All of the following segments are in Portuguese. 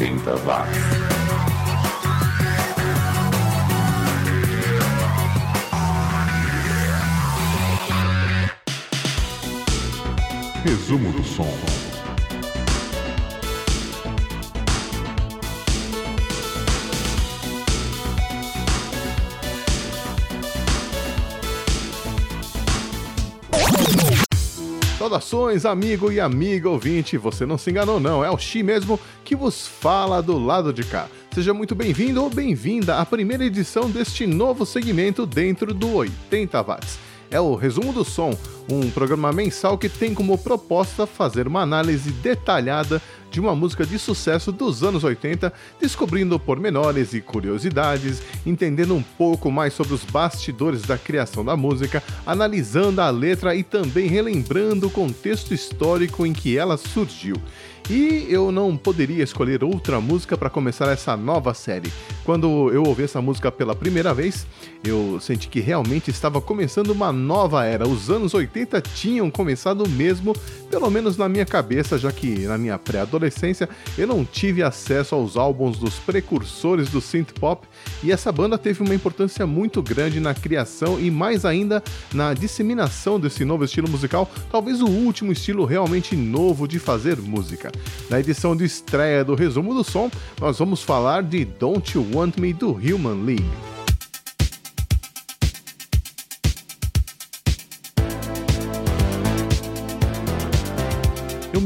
80 watts. Resumo do som. Saudações, amigo e amiga ouvinte. Você não se enganou, não. É o Xi mesmo que vos fala do lado de cá. Seja muito bem-vindo ou bem-vinda à primeira edição deste novo segmento dentro do 80 Watts. É o Resumo do Som, um programa mensal que tem como proposta fazer uma análise detalhada de uma música de sucesso dos anos 80, descobrindo pormenores e curiosidades, entendendo um pouco mais sobre os bastidores da criação da música, analisando a letra e também relembrando o contexto histórico em que ela surgiu. E eu não poderia escolher outra música para começar essa nova série. Quando eu ouvi essa música pela primeira vez, eu senti que realmente estava começando uma nova era. Os anos 80 tinham começado mesmo, pelo menos na minha cabeça, já que na minha pré-adolescência eu não tive acesso aos álbuns dos precursores do synth pop, e essa banda teve uma importância muito grande na criação e mais ainda na disseminação desse novo estilo musical, talvez o último estilo realmente novo de fazer música. Na edição de estreia do Resumo do Som, nós vamos falar de Don't You Want Me do Human League.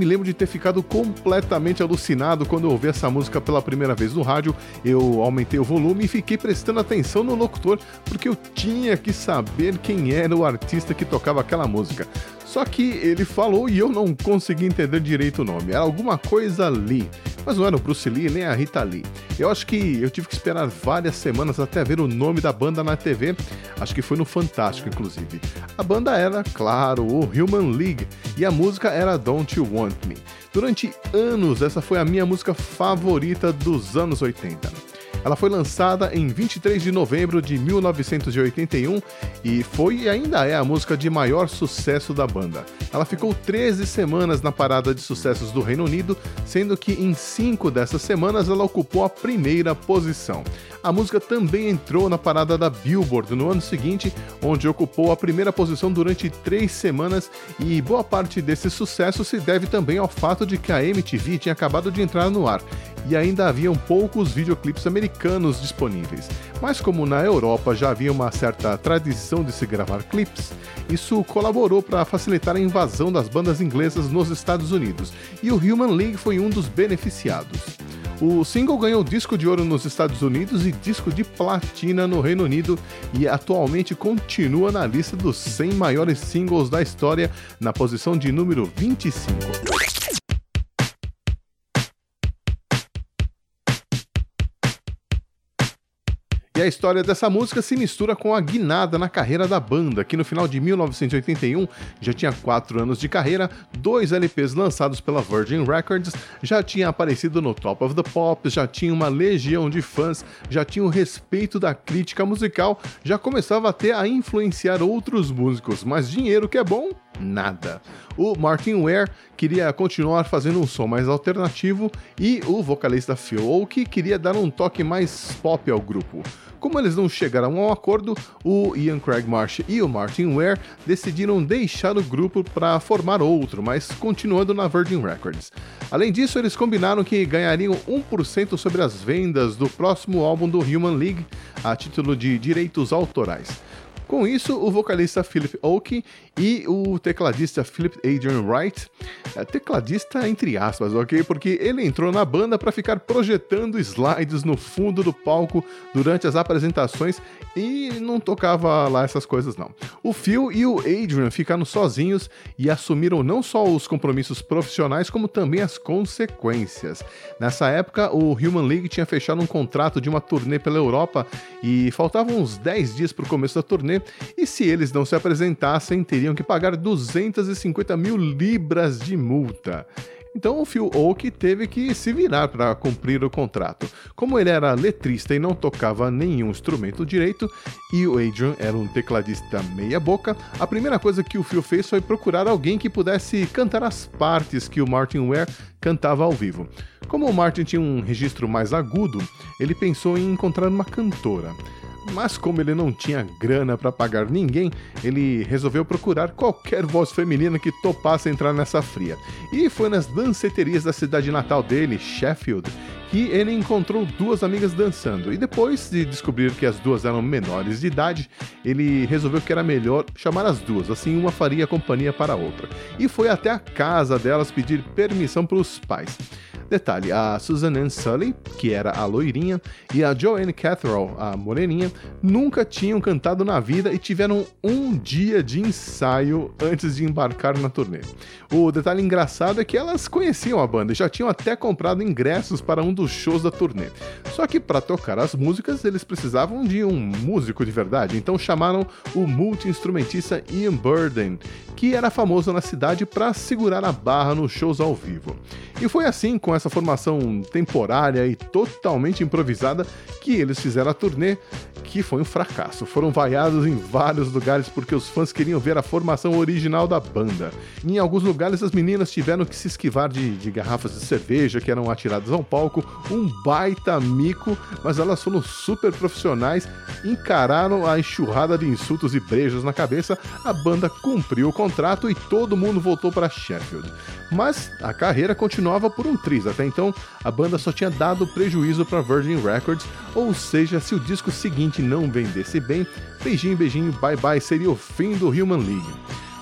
Me lembro de ter ficado completamente alucinado quando eu ouvi essa música pela primeira vez no rádio. Eu aumentei o volume e fiquei prestando atenção no locutor porque eu tinha que saber quem era o artista que tocava aquela música. Só que ele falou e eu não consegui entender direito o nome. Era alguma coisa Lee. Mas não era o Bruce Lee nem a Rita Lee. Eu acho que eu tive que esperar várias semanas até ver o nome da banda na TV. Acho que foi no Fantástico, inclusive. A banda era, claro, o Human League e a música era Don't You Want Me. Durante anos, essa foi a minha música favorita dos anos 80. Ela foi lançada em 23 de novembro de 1981 e foi e ainda é a música de maior sucesso da banda. Ela ficou 13 semanas na parada de sucessos do Reino Unido, sendo que em cinco dessas semanas ela ocupou a primeira posição. A música também entrou na parada da Billboard no ano seguinte, onde ocupou a primeira posição durante três semanas, e boa parte desse sucesso se deve também ao fato de que a MTV tinha acabado de entrar no ar e ainda haviam poucos videoclipes americanos disponíveis. Mas como na Europa já havia uma certa tradição de se gravar clipes, isso colaborou para facilitar a invasão das bandas inglesas nos Estados Unidos, e o Human League foi um dos beneficiados. O single ganhou disco de ouro nos Estados Unidos e disco de platina no Reino Unido e atualmente continua na lista dos 100 maiores singles da história, na posição de número 25. A história dessa música se mistura com a guinada na carreira da banda, que no final de 1981 já tinha 4 anos de carreira, dois LPs lançados pela Virgin Records, já tinha aparecido no Top of the Pops, já tinha uma legião de fãs, já tinha o respeito da crítica musical, já começava até a influenciar outros músicos, mas dinheiro que é bom, nada. O Martin Ware queria continuar fazendo um som mais alternativo e o vocalista Phil Oak queria dar um toque mais pop ao grupo. Como eles não chegaram a um acordo, o Ian Craig Marsh e o Martin Ware decidiram deixar o grupo para formar outro, mas continuando na Virgin Records. Além disso, eles combinaram que ganhariam 1% sobre as vendas do próximo álbum do Human League, a título de direitos autorais. Com isso, o vocalista Philip Oakey e o tecladista Philip Adrian Wright, é, tecladista entre aspas, ok? Porque ele entrou na banda para ficar projetando slides no fundo do palco durante as apresentações e não tocava lá essas coisas não. O Phil e o Adrian ficaram sozinhos e assumiram não só os compromissos profissionais, como também as consequências. Nessa época, o Human League tinha fechado um contrato de uma turnê pela Europa e faltavam uns 10 dias para o começo da turnê, e se eles não se apresentassem, teriam que pagar 250 mil libras de multa. Então o Phil Oak teve que se virar para cumprir o contrato. Como ele era letrista e não tocava nenhum instrumento direito, e o Adrian era um tecladista meia-boca, a primeira coisa que o Phil fez foi procurar alguém que pudesse cantar as partes que o Martin Ware cantava ao vivo. Como o Martin tinha um registro mais agudo, ele pensou em encontrar uma cantora. Mas como ele não tinha grana para pagar ninguém, ele resolveu procurar qualquer voz feminina que topasse entrar nessa fria. E foi nas danceterias da cidade natal dele, Sheffield, que ele encontrou duas amigas dançando. E depois de descobrir que as duas eram menores de idade, ele resolveu que era melhor chamar as duas, assim uma faria companhia para a outra. E foi até a casa delas pedir permissão para os pais. Detalhe, a Susan Ann Sully, que era a loirinha, e a Joanne Catherall, a moreninha, nunca tinham cantado na vida e tiveram um dia de ensaio antes de embarcar na turnê. O detalhe engraçado é que elas conheciam a banda e já tinham até comprado ingressos para um dos shows da turnê. Só que para tocar as músicas eles precisavam de um músico de verdade, então chamaram o multi-instrumentista Ian Burden, que era famoso na cidade para segurar a barra nos shows ao vivo. E foi assim, com essa formação temporária e totalmente improvisada, que eles fizeram a turnê, que foi um fracasso. Foram vaiados em vários lugares porque os fãs queriam ver a formação original da banda. Em alguns lugares, as meninas tiveram que se esquivar de, de garrafas de cerveja que eram atiradas ao palco, um baita mico, mas elas foram super profissionais, encararam a enxurrada de insultos e brejos na cabeça, a banda cumpriu o contrato e todo mundo voltou para Sheffield. Mas a carreira continuava por um triz. Até então, a banda só tinha dado prejuízo para Virgin Records, ou seja, se o disco seguinte não vendesse bem, beijinho, beijinho, bye bye seria o fim do Human League.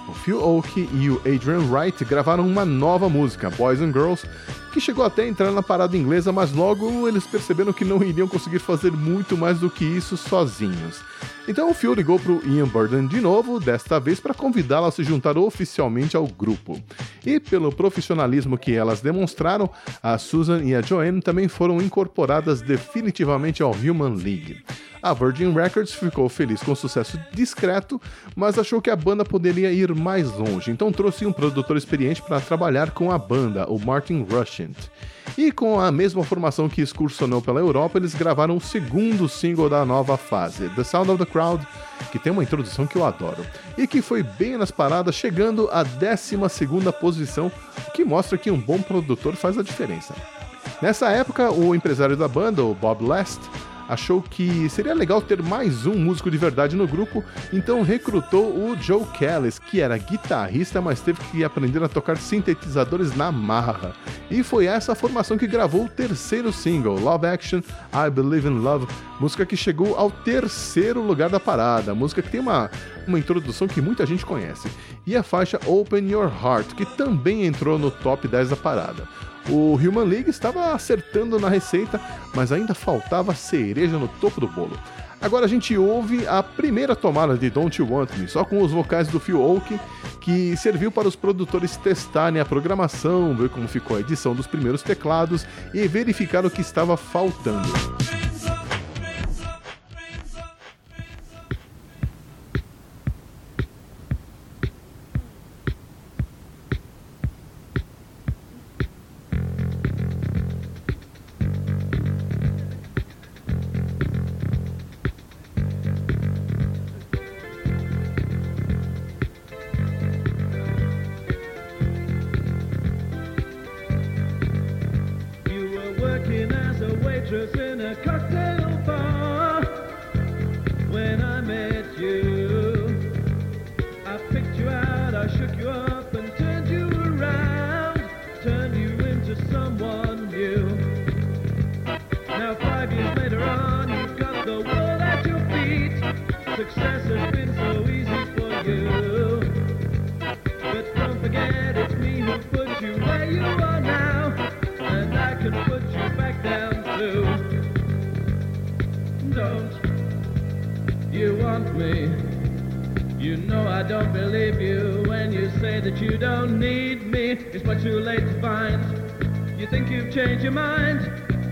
O Phil Oak e o Adrian Wright gravaram uma nova música, Boys and Girls, que chegou até a entrar na parada inglesa, mas logo eles perceberam que não iriam conseguir fazer muito mais do que isso sozinhos. Então o Phil ligou para o Ian Burden de novo, desta vez para convidá-la a se juntar oficialmente ao grupo. E pelo profissionalismo que elas demonstraram, a Susan e a Joanne também foram incorporadas definitivamente ao Human League. A Virgin Records ficou feliz com o sucesso discreto, mas achou que a banda poderia ir mais longe, então trouxe um produtor experiente para trabalhar com a banda, o Martin Rushent. E com a mesma formação que excursionou pela Europa, eles gravaram o segundo single da nova fase, The Sound of the Crowd, que tem uma introdução que eu adoro, e que foi bem nas paradas, chegando à 12 posição, o que mostra que um bom produtor faz a diferença. Nessa época, o empresário da banda, o Bob Last, achou que seria legal ter mais um músico de verdade no grupo, então recrutou o Joe Callis, que era guitarrista, mas teve que aprender a tocar sintetizadores na marra. E foi essa formação que gravou o terceiro single, Love Action, I Believe in Love, música que chegou ao terceiro lugar da parada, música que tem uma, uma introdução que muita gente conhece, e a faixa Open Your Heart, que também entrou no top 10 da parada. O Human League estava acertando na receita, mas ainda faltava cereja no topo do bolo. Agora a gente ouve a primeira tomada de Don't You Want Me, só com os vocais do Phil Oak, que serviu para os produtores testarem a programação, ver como ficou a edição dos primeiros teclados e verificar o que estava faltando. me. You know I don't believe you when you say that you don't need me. It's much too late to find. You think you've changed your mind?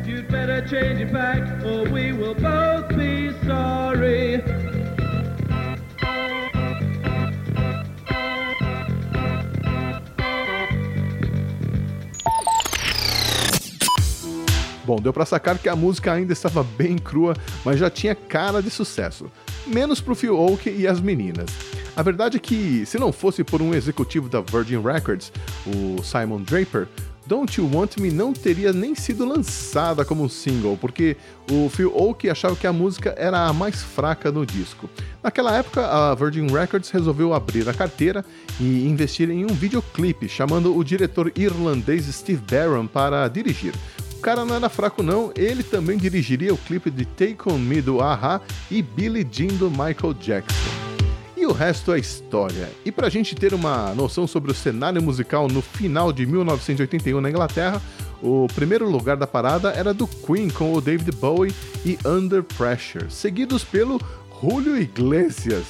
You'd better change it back, or we will both be sorry. Bom, deu para sacar que a música ainda estava bem crua, mas já tinha cara de sucesso. Menos pro Phil Oak e as meninas. A verdade é que, se não fosse por um executivo da Virgin Records, o Simon Draper, Don't You Want Me não teria nem sido lançada como um single, porque o Phil Oak achava que a música era a mais fraca no disco. Naquela época, a Virgin Records resolveu abrir a carteira e investir em um videoclipe, chamando o diretor irlandês Steve Barron para dirigir. O cara não era fraco não, ele também dirigiria o clipe de Take On Me do Aha e Billie Jean do Michael Jackson. E o resto é história. E para a gente ter uma noção sobre o cenário musical no final de 1981 na Inglaterra, o primeiro lugar da parada era do Queen com o David Bowie e Under Pressure, seguidos pelo Julio Iglesias.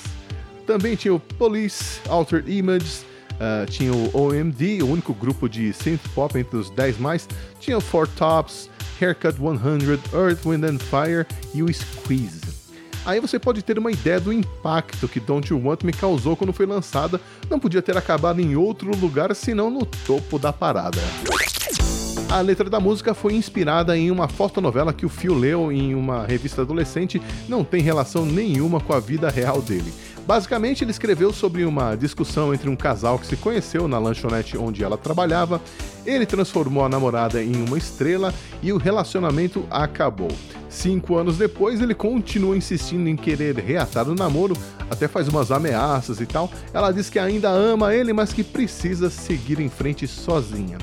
Também tinha o Police, Altered Images, Uh, tinha o OMD, o único grupo de synth pop entre os 10 mais. Tinha o Four Tops, Haircut 100, Earth, Wind and Fire e o Squeeze. Aí você pode ter uma ideia do impacto que Don't You Want Me causou quando foi lançada. Não podia ter acabado em outro lugar senão no topo da parada. A letra da música foi inspirada em uma fotonovela que o Phil leu em uma revista adolescente, não tem relação nenhuma com a vida real dele. Basicamente, ele escreveu sobre uma discussão entre um casal que se conheceu na lanchonete onde ela trabalhava. Ele transformou a namorada em uma estrela e o relacionamento acabou. Cinco anos depois, ele continua insistindo em querer reatar o namoro, até faz umas ameaças e tal. Ela diz que ainda ama ele, mas que precisa seguir em frente sozinha.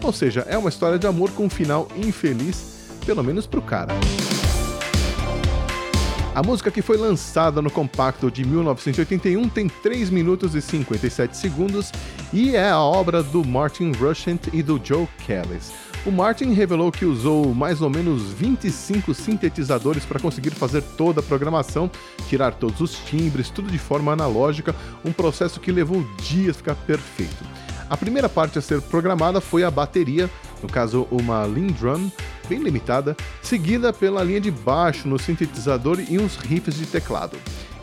Ou seja, é uma história de amor com um final infeliz, pelo menos pro cara. A música que foi lançada no compacto de 1981 tem 3 minutos e 57 segundos e é a obra do Martin Rushent e do Joe Kelly. O Martin revelou que usou mais ou menos 25 sintetizadores para conseguir fazer toda a programação, tirar todos os timbres, tudo de forma analógica, um processo que levou dias ficar perfeito. A primeira parte a ser programada foi a bateria, no caso uma Lindrum, bem limitada, seguida pela linha de baixo no sintetizador e uns riffs de teclado.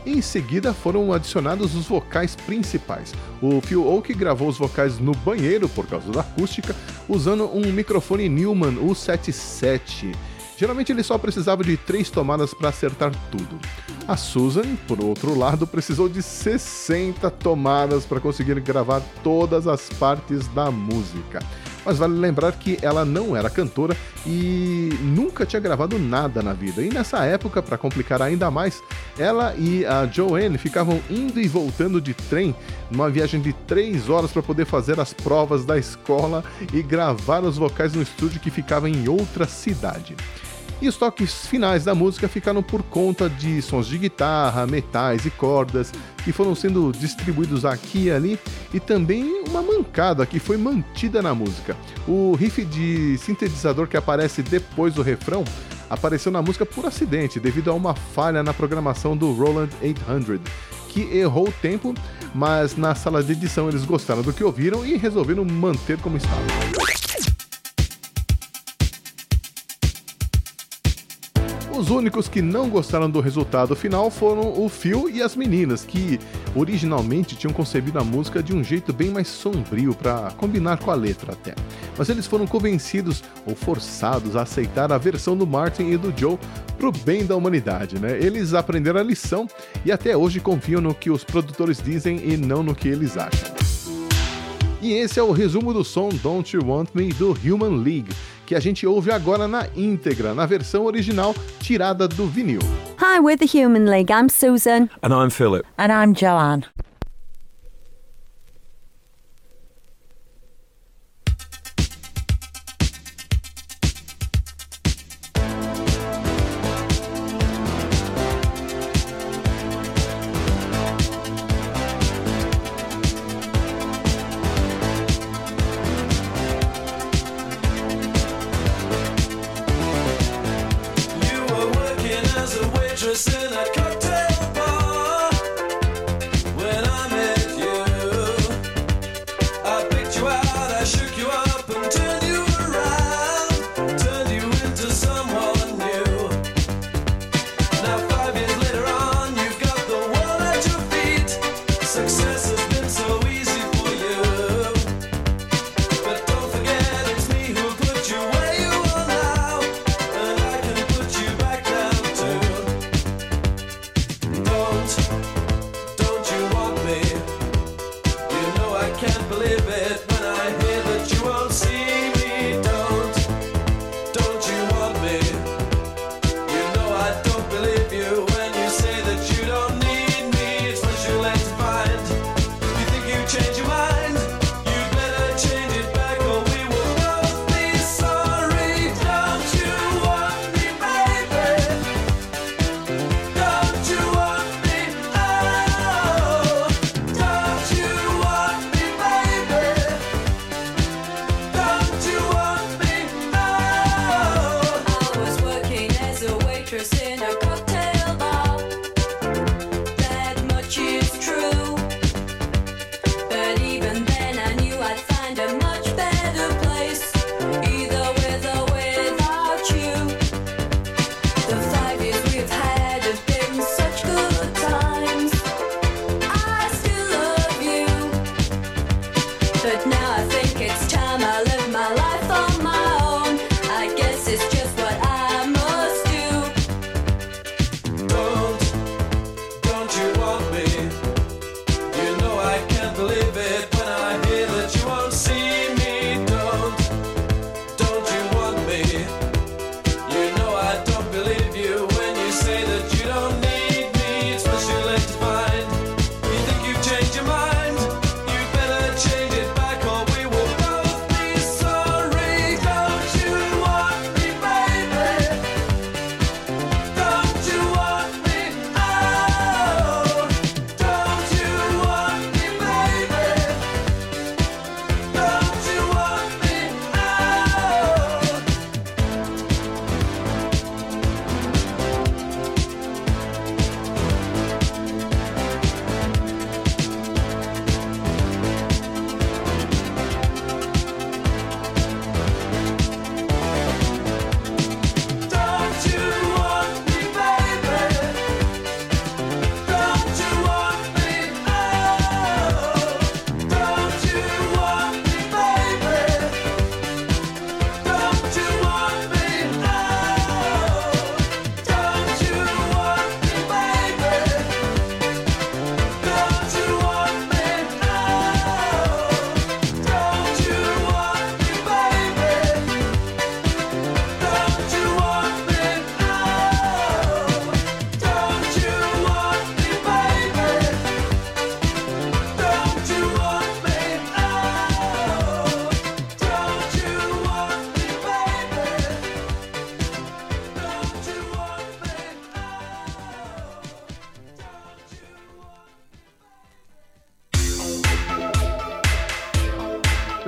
Em seguida foram adicionados os vocais principais. O Phil Oak gravou os vocais no banheiro por causa da acústica, usando um microfone Newman U77. Geralmente ele só precisava de três tomadas para acertar tudo. A Susan, por outro lado, precisou de 60 tomadas para conseguir gravar todas as partes da música mas vale lembrar que ela não era cantora e nunca tinha gravado nada na vida. E nessa época, para complicar ainda mais, ela e a Joanne ficavam indo e voltando de trem numa viagem de três horas para poder fazer as provas da escola e gravar os vocais no estúdio que ficava em outra cidade. E os toques finais da música ficaram por conta de sons de guitarra, metais e cordas que foram sendo distribuídos aqui e ali e também uma mancada que foi mantida na música. O riff de sintetizador que aparece depois do refrão apareceu na música por acidente devido a uma falha na programação do Roland 800 que errou o tempo, mas na sala de edição eles gostaram do que ouviram e resolveram manter como estava. Os únicos que não gostaram do resultado final foram o Phil e as meninas, que originalmente tinham concebido a música de um jeito bem mais sombrio para combinar com a letra até. Mas eles foram convencidos ou forçados a aceitar a versão do Martin e do Joe pro bem da humanidade, né? Eles aprenderam a lição e até hoje confiam no que os produtores dizem e não no que eles acham. E esse é o resumo do som Don't You Want Me do Human League que a gente ouve agora na íntegra, na versão original tirada do vinil. Hi, we're the Human League. I'm Susan. And I'm Philip. And I'm Joanne.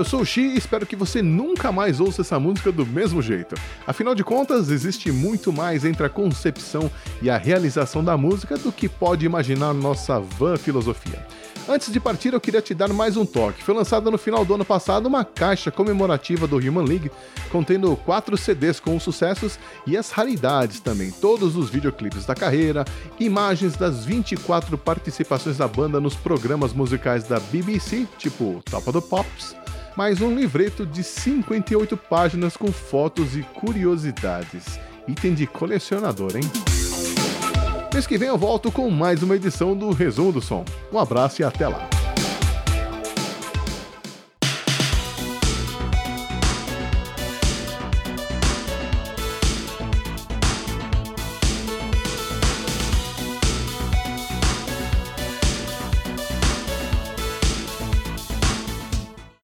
Eu sou o Xi e espero que você nunca mais ouça essa música do mesmo jeito. Afinal de contas, existe muito mais entre a concepção e a realização da música do que pode imaginar nossa van filosofia. Antes de partir, eu queria te dar mais um toque. Foi lançada no final do ano passado uma caixa comemorativa do Human League, contendo quatro CDs com os sucessos e as raridades também, todos os videoclipes da carreira, imagens das 24 participações da banda nos programas musicais da BBC, tipo Top of the Pops, mais um livreto de 58 páginas com fotos e curiosidades. Item de colecionador, hein? Mês que vem eu volto com mais uma edição do Resumo do Som. Um abraço e até lá.